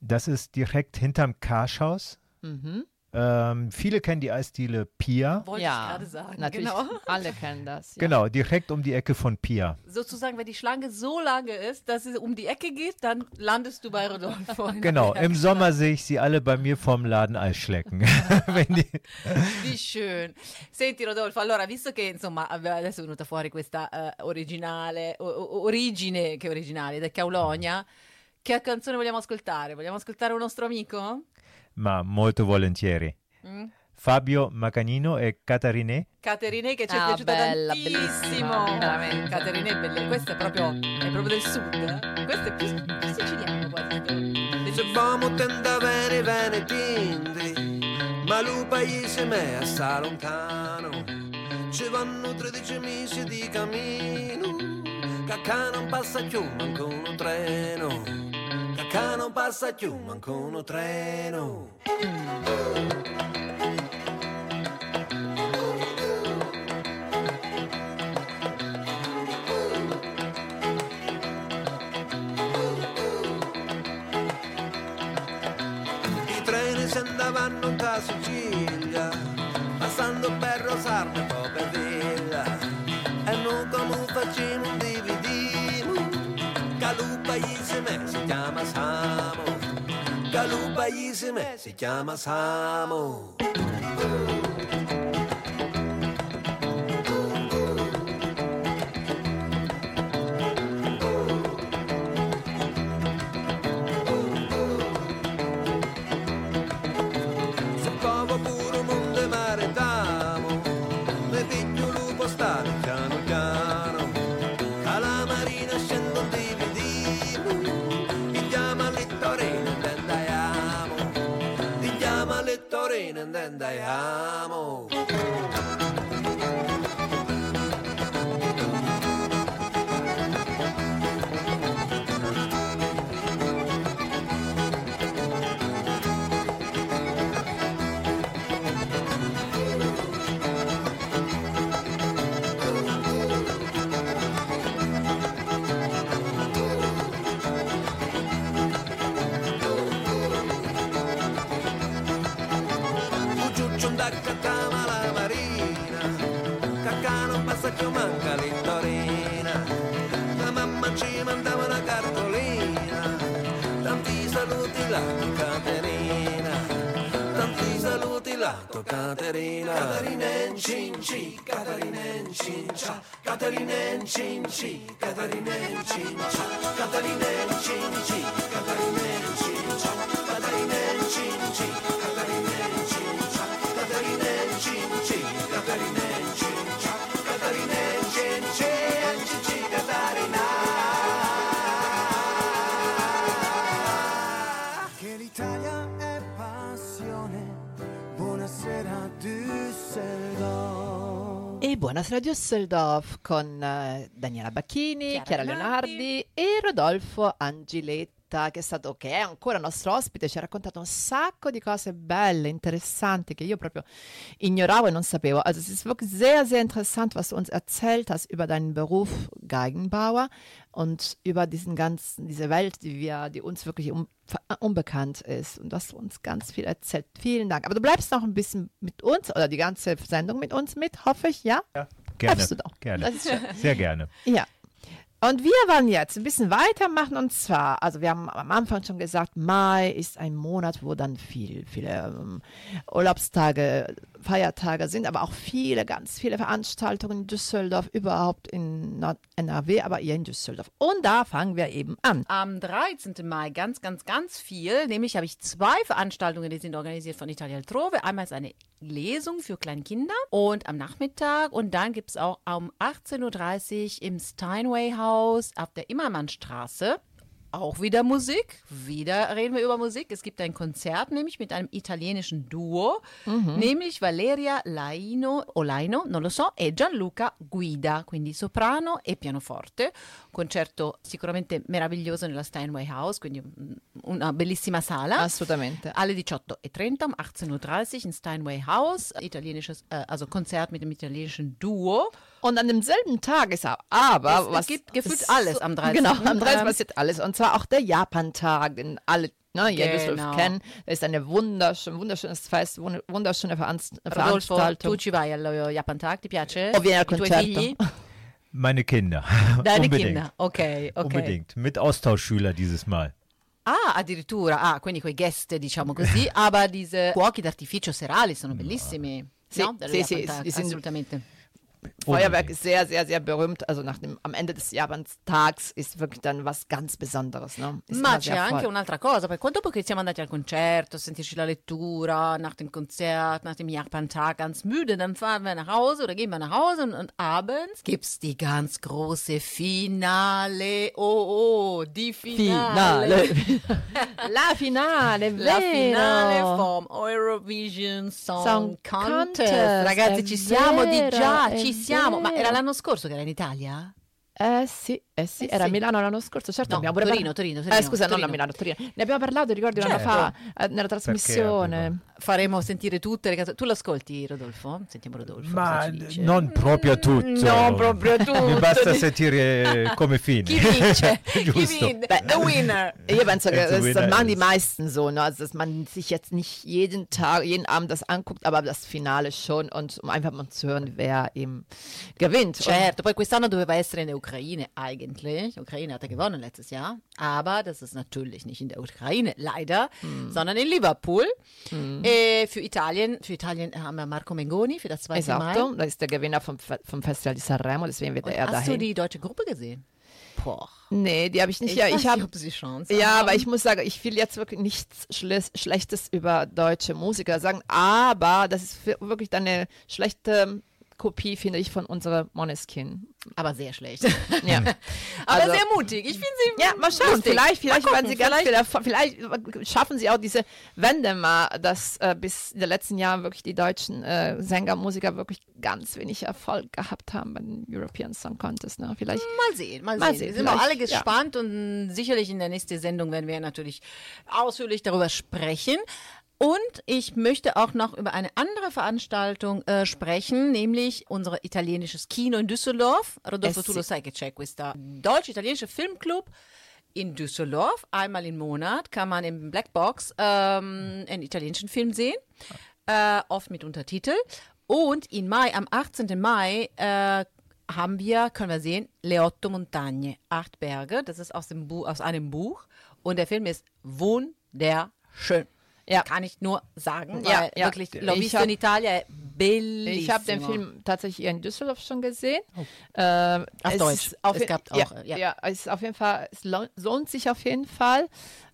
Das ist direkt hinterm Karschhaus. Mhm. Ähm, viele kennen die Eisdiele Pia. Wollte ich ja, gerade sagen. natürlich. Genau. Alle kennen das. Ja. Genau, direkt um die Ecke von Pia. Sozusagen, wenn die Schlange so lange ist, dass sie um die Ecke geht, dann landest du bei Rodolfo. Genau, im Sommer sehe ich sie alle bei mir vorm Laden Eis schlecken. Wie schön. Senti Rodolfo, allora, visto che insomma adesso è venuta fuori questa eh, originale, o- origine, che originale, da Caulogna, che canzone vogliamo ascoltare? Vogliamo ascoltare un nostro amico? Ma molto volentieri. Mm? Fabio Macanino e Catarine. Caterine che ci è Ah, piaciuta bella, tantissimo. bellissima, veramente. Caterine è bella, questo è proprio, è proprio del sud. eh? Questo è più, più siciliano quasi. Se vamo tenda bene venetindi, ma lui paese me assai lontano. Ci vanno 13 mesi di cammino, cacca non passa più manco un treno. Cacca non passa più manco un treno. I treni se andavano da Sicilia, passando per Rosarno e poi Insieme si chiama Samo. canto Caterina. Caterina Cinci, Caterina Cincia Caterina Cinci, Caterina Cincia Caterina Cinci E buonasera Düsseldorf con eh, Daniela Bacchini, Chiara Chiara, Leonardi. Leonardi e Rodolfo Angiletta che è stato che è ancora nostro ospite, ci ha raccontato un sacco di cose belle, interessanti, che io proprio ignoravo und non sapevo. Also es ist wirklich sehr, sehr interessant, was du uns erzählt hast über deinen Beruf Geigenbauer und über diesen ganzen, diese Welt, die wir, die uns wirklich un, unbekannt ist. Und du hast uns ganz viel erzählt. Vielen Dank. Aber du bleibst noch ein bisschen mit uns oder die ganze Sendung mit uns mit, hoffe ich, ja? Gerne. Darfst du doch. Gerne. Das. Sehr gerne. Ja. Und wir wollen jetzt ein bisschen weitermachen und zwar, also wir haben am Anfang schon gesagt, Mai ist ein Monat, wo dann viel, viele ähm, Urlaubstage, Feiertage sind, aber auch viele, ganz viele Veranstaltungen in Düsseldorf, überhaupt in Nord NRW, aber eher in Düsseldorf. Und da fangen wir eben an. Am 13. Mai ganz, ganz, ganz viel. Nämlich habe ich zwei Veranstaltungen, die sind organisiert von Italia Altrove. Einmal ist eine Lesung für kleine Kinder und am Nachmittag. Und dann gibt es auch um 18.30 Uhr im Steinway House auf der Immermannstraße auch wieder Musik. Wieder reden wir über Musik. Es gibt ein Konzert, nämlich mit einem italienischen Duo, nämlich Valeria Laino, o Laino, non lo so, e Gianluca Guida, quindi soprano e pianoforte. Concerto sicuramente meraviglioso nella Steinway House, quindi una bellissima sala. Assolutamente. Alle 18.30 um 18.30 Uhr in Steinway House, italienisches, äh, also Konzert mit dem italienischen Duo. Und an demselben Tag ist aber, aber Es- es was gibt gefühlt es- alles am 13.. Genau, am 13. Ähm, passiert alles. Und zwar auch der Japan-Tag, den alle ne, in Genau. Düsseldorf kennen. Das ist eine wunderschön, wunderschönes Fest, wund- wunderschöne Veranst Rodolfo, Veranstaltung. tu ci vai Japantag, ti piace? O al concerto. figli? Meine Kinder. Deine Unbedingt. Kinder, ok, ok. Unbedingt. Mit Austauschschüler dieses Mal. Ah, addirittura, ah, quindi quei guest, diciamo così, aber diese fuochi d'artificio serali sono bellissimi. Sì, no? Sì, sì, assolutamente. Feuerwerk Unbedingt. ist sehr, sehr, sehr berühmt. Also nach dem, am Ende des Japantags ist wirklich dann was ganz Besonderes. Ne? Ma c'è anche un'altra cosa, perché quando dopo che siamo andati al concerto, sentirci la lettura, nach dem Konzert, nach dem Japantag ganz müde, dann fahren wir nach Hause oder gehen wir nach Hause und, und abends gibt's die ganz große Finale. Oh, oh, die Finale. Finale. La finale, La finale vero. vom Eurovision Song, Song Contest. Contest, Ragazzi, ci siamo di vero, già, ci siamo. Ma era vero. l'anno scorso che era in Italia? Eh sì, eh sì, Eh era sì. a Milano l'anno scorso, certo No, abbiamo pure Torino, parla- Torino, Eh Torino, scusa, non Torino. a Milano, Torino. Ne abbiamo parlato, ricordi, un anno Certo. fa eh, nella trasmissione. Faremo sentire tutte le canzoni. Tu l'ascolti, Rodolfo? Sentiamo Rodolfo. cosa Ma ci dice. non proprio tutto. Non proprio tutto. Mi basta sentire come fine. Chi vince? Chi Giusto. vince? The winner. Io penso, a das, machen die is- meisten so, ne? also, dass man sich jetzt nicht jeden Tag, jeden Abend das anguckt, aber das Finale schon und um einfach mal zu hören, wer eben gewinnt. Und Certo, poi quest'anno doveva essere in der Ukraine eigentlich. Ukraine hatte gewonnen letztes Jahr. Aber das ist natürlich nicht in der Ukraine, leider, sondern in Liverpool. Äh, für Italien, für Italien haben wir Marco Mengoni für das zweite Esatto, Mal. das ist der Gewinner vom, vom Festival di Sanremo, deswegen wird Und er hast du dahin. die deutsche Gruppe gesehen? Boah. nee, die habe ich nicht. Ich, ja, ich habe sie Chance Ja, haben. aber ich muss sagen, ich will jetzt wirklich nichts Schle Schlechtes über deutsche Musiker sagen, aber das ist wirklich eine schlechte Kopie, finde ich, von unserer Moneskin. Aber sehr schlecht. Ja. aber Also- sehr mutig. Ich finde sie Ja, mal schauen. lustig. Vielleicht, vielleicht Mal werden gucken, sie ganz vielleicht- viel Erfolg. Vielleicht schaffen sie auch diese Wende mal, dass äh, bis in den letzten Jahren wirklich die deutschen äh, Sänger, Musiker wirklich ganz wenig Erfolg gehabt haben beim European Song Contest. Ne? Vielleicht. Mal sehen, mal, Mal sehen. Wir sind auch alle vielleicht, ja. gespannt und sicherlich in der nächsten Sendung werden wir natürlich ausführlich darüber sprechen. Und ich möchte auch noch über eine andere Veranstaltung äh, sprechen, nämlich unser italienisches Kino in Düsseldorf. Rodolfo, tu sì. lo sai che c'è questa deutsch-italienische Filmclub in Düsseldorf. Einmal im Monat kann man im Blackbox ähm, einen italienischen Film sehen, äh, oft mit Untertitel. Und in Mai, am 18. Mai, äh, haben wir, können wir sehen, Le Otto Montagne, acht Berge. Das ist aus, dem Bu aus einem Buch. Und der Film ist wunderschön. Ja. Kann ich nur sagen, Ja, weil ja. wirklich, hab- in Italia, è bellissimo. Ich habe den Film tatsächlich hier in Düsseldorf schon gesehen. Oh. Auf es Deutsch. Auf Es gab auch, ja. ja. es auf jeden Fall, es lohnt sich auf jeden Fall.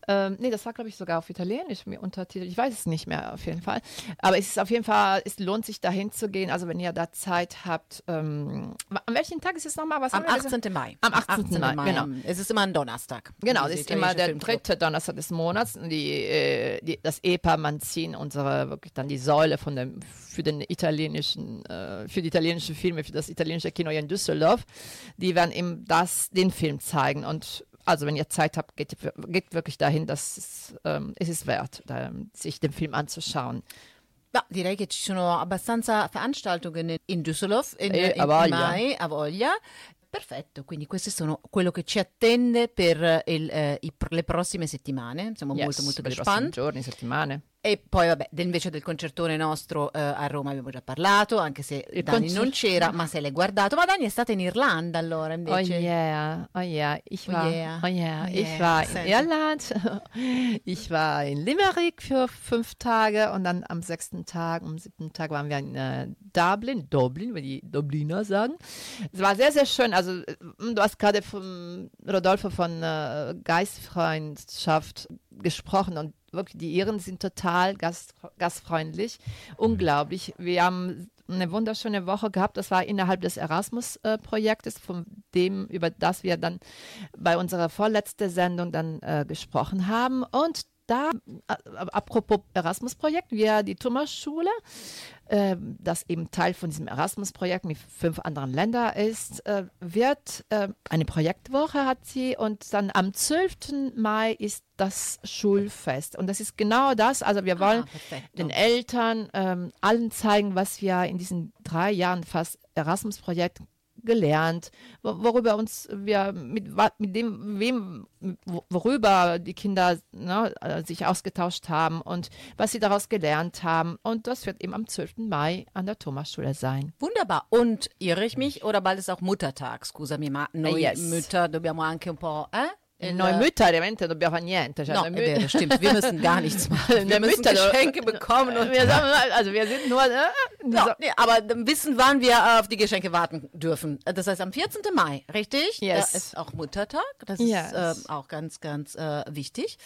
Ähm, nee, das war, glaube ich, sogar auf Italienisch mir untertitelt. Ich weiß es nicht mehr auf jeden Fall. Aber es ist auf jeden Fall, es lohnt sich dahin zu gehen. Also wenn ihr da Zeit habt. Ähm, an welchem Tag ist es nochmal? Was Am haben wir gesagt? 18. Mai. Am 18. Mai, genau. Es ist immer ein Donnerstag. Genau, Diese ist immer der Filmclub. dritte Donnerstag des Monats. Die, äh, die, das EPA Manzin, unsere wirklich dann die Säule von dem, für den italienischen, äh, für die italienischen Filme, für das italienische Kino hier in Düsseldorf, die werden eben das, den Film zeigen. Und also wenn ihr Zeit habt, geht, geht wirklich dahin, das ist, ähm, es ist wert, da, sich den Film anzuschauen. Ma direi che ci sono abbastanza Veranstaltungen in Düsseldorf in, Eh, in voglia. Mai, a voglia. Perfetto, quindi questo sono quello che ci attende per il, eh, i- per le prossime settimane. Siamo molto molto prossimi gespannt. giorni, settimane. E poi vabbè, invece del concertone nostro eh, a Roma abbiamo già parlato, anche se Il Dani concer- non c'era, ma se l'hai guardato. Ma Dani è stata in Irlanda allora Oh invece. yeah, oh yeah, ich Oh war, yeah, oh yeah, oh ich yeah. war in Senti. Irland, ich war in Limerick für fünf Tage und dann am sechsten Tag, am siebten Tag waren wir in äh, Dublin, Dublin, wie die Dubliner sagen. Es war sehr, sehr schön. Also äh, du hast gerade von Rodolfo von äh, Geistfreundschaft gesprochen und wirklich die Iren sind total gast, gastfreundlich, unglaublich. Wir haben eine wunderschöne Woche gehabt. Das war innerhalb des Erasmus-Projektes, von dem, über das wir dann bei unserer vorletzten Sendung dann äh, gesprochen haben. Und da, apropos Erasmus-Projekt, wir, die Thomas-Schule, äh, das eben Teil von diesem Erasmus-Projekt mit fünf anderen Ländern ist, äh, wird äh, eine Projektwoche hat sie und dann am 12. Mai ist das Schulfest. Und das ist genau das. Also wir wollen perfetto. den Eltern, ähm, allen zeigen, was wir in diesen drei Jahren fast Erasmus-Projekt gelernt, wo- worüber uns wir mit, mit dem, wem, wo- worüber die Kinder ne, äh, sich ausgetauscht haben und was sie daraus gelernt haben. Und das wird eben am 12. Mai an der Thomasschule sein. Wunderbar. Und irre ich mich? Oder bald ist auch Muttertag, scusami, ma noi yes. Mütter dobbiamo anche un po', eh? Il- Noi Mütter, ovviamente, dobbiamo fare niente. Cioè, No, vero, stimmt. Wir müssen gar nichts machen. Wir müssen Mütter, Geschenke bekommen und wir, sagen, also wir sind nur. Äh, Ja, nee, aber wissen, wann wir auf die Geschenke warten dürfen. Das heißt am 14. Mai, richtig? Yes. Da ist auch Muttertag. Das Yes. ist äh, auch ganz, ganz äh, wichtig.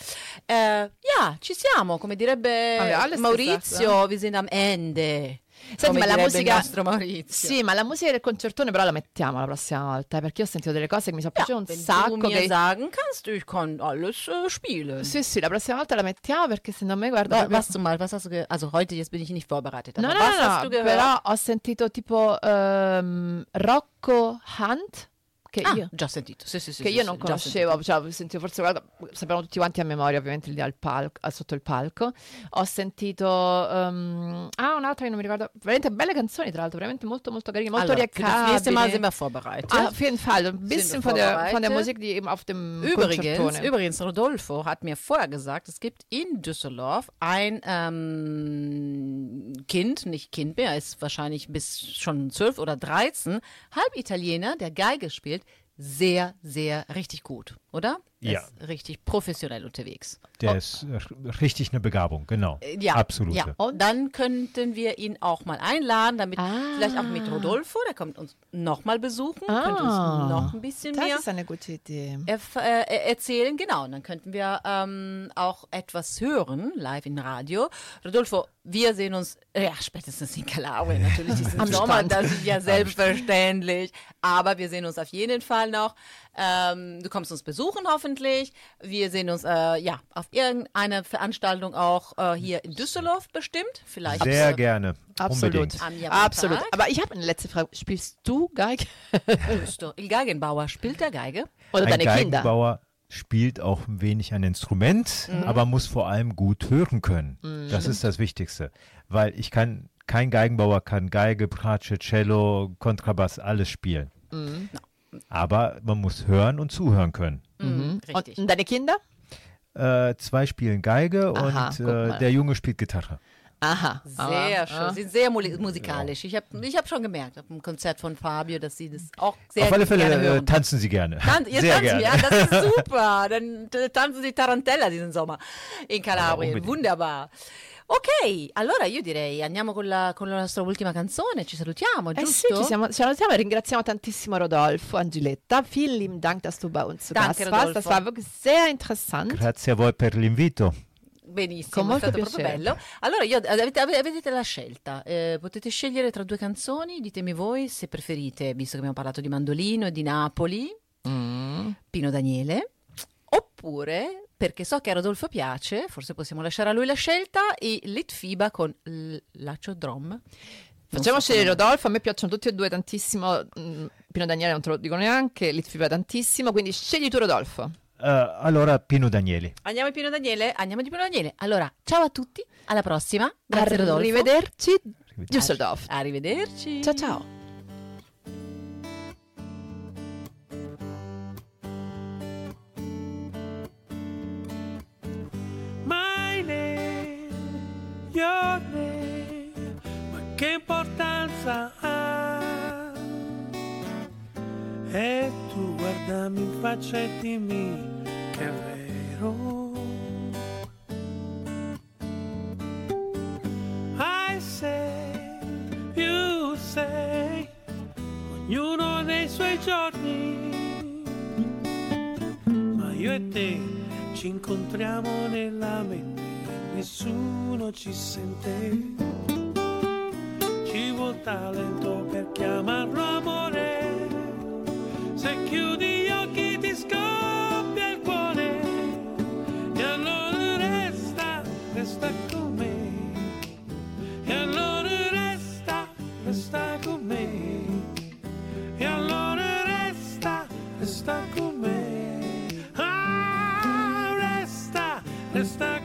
Äh, ja, ci siamo, come direbbe Haben wir alles Maurizio, wir sind am Ende. Senti, come ma la musica- il nostro Maurizio. Sì, ma la musica del concertone però la mettiamo la prossima volta, eh, perché io ho sentito delle cose che mi sono Ja, piaciute un sacco. du Che... sagen kannst, ich kann alles äh, spielen. Sì, sì, la prossima volta la mettiamo perché secondo me, guarda... Was zum Beispiel, was hast du ge also heute, jetzt bin ich nicht vorbereitet, No, no, no, no, du però ho sentito tipo ehm, Rocco Hunt, che ah, io... già sentito, sì, sì, sì. che io non conoscevo, cioè, ho sentito forse guarda, sapevano tutti quanti a memoria, ovviamente lì al palco, al- sotto il palco. Ho sentito ehm, ah, un'altra che non mi ricordo, veramente belle canzoni, tra l'altro, veramente molto molto carine, molto Also, für das Mal sind riaccabili. wir vorbereitet. Ah, auf jeden Fall, ein bisschen von der, von der. Musik, die eben auf dem Übrigens, übrigens, Rodolfo hat mir vorher gesagt, es gibt in Düsseldorf ein ähm, Kind, nicht Kind mehr, ist wahrscheinlich bis schon zwölf oder dreizehn, halb Italiener, der Geige spielt, sehr, sehr richtig gut, oder? Ja. Ist richtig professionell unterwegs. Der ist äh, richtig eine Begabung, genau. Äh, Ja, Absolute. Ja. Und dann könnten wir ihn auch mal einladen, damit Ah. vielleicht auch mit Rodolfo, der kommt uns nochmal besuchen, könnte uns Ah. noch ein bisschen Das mehr ist eine gute Idee. erf- äh, erzählen. Genau, und dann könnten wir ähm, auch etwas hören, live im Radio. Rodolfo, wir sehen uns, äh, ja, spätestens in Kalabrien natürlich diesen Am Sommer, das ist ja selbstverständlich. Aber wir sehen uns auf jeden Fall noch. Ähm, du kommst uns besuchen hoffentlich. Wir sehen uns äh, ja auf irgendeiner Veranstaltung auch äh, hier in Düsseldorf bestimmt. Vielleicht Sehr äh, gerne. Absolut. Absolut. Aber ich habe eine letzte Frage. Spielst du Geige? Geigenbauer spielt der Geige. Oder Ein deine Kinder? Geigenbauer spielt auch ein wenig ein Instrument, Mhm. aber muss vor allem gut hören können. Das ist das Wichtigste. Weil ich kann, kein Geigenbauer kann Geige, Bratsche, Cello, Kontrabass, alles spielen. Mhm. Aber man muss hören und zuhören können. Mhm, richtig. Und deine Kinder? Äh, zwei spielen Geige Aha, und äh, der Junge spielt Gitarre. Aha. Sehr schön. Sie sind sehr musikalisch. Ich habe ich hab schon gemerkt auf dem Konzert von Fabio, dass sie das auch sehr Auf alle Fälle äh, hören. tanzen sie gerne. Tan ihr Sehr tanzen, gerne. ja, das ist super. Dann tanzen sie Tarantella diesen Sommer in Kalabrien. unbedingt. Wunderbar. Ok, allora io direi andiamo con la, con la nostra ultima canzone, ci salutiamo, Eh sì, giusto? ci siamo, ci salutiamo e ringraziamo tantissimo Rodolfo, Angeletta. Vielen lieben Dank, dass du bei uns zu Danke, Gast warst. Rodolfo. Das war wirklich sehr interessant. Grazie a voi per l'invito. Benissimo, Con è molto stato proprio piacere. bello. Allora, io, avete, avete la scelta, Eh, potete scegliere tra due canzoni, ditemi voi se preferite, visto che abbiamo parlato di mandolino e di Napoli, Mm. Pino Daniele, oppure, perché so che a Rodolfo piace, forse possiamo lasciare a lui la scelta, i Litfiba con l- Lacio Drum. Non Facciamo so scegliere come- Rodolfo, a me piacciono tutti e due tantissimo. Mm, Pino Daniele non te lo dico neanche, Litfiba tantissimo, quindi scegli tu Rodolfo. Eh, allora, Pino Danieli. Andiamo di Pino Daniele? Andiamo di Pino Daniele. Allora, ciao a tutti, alla prossima. Grazie Rodolfo. Arrivederci, Düsseldorf. Arrivederci. Ciao ciao. Importanza ha? E tu guardami in faccia e dimmi che è vero. I say, you say, ognuno nei suoi giorni ma io e te ci incontriamo nella mente, nessuno ci sente. Talento per chiamarlo amore. Se chiudi gli occhi ti scoppia il cuore. E allora resta, resta con me. E allora resta, resta con me. E allora resta, resta con me. Ah, resta, resta con me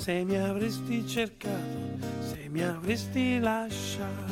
se mi avresti cercato, se mi avresti lasciato.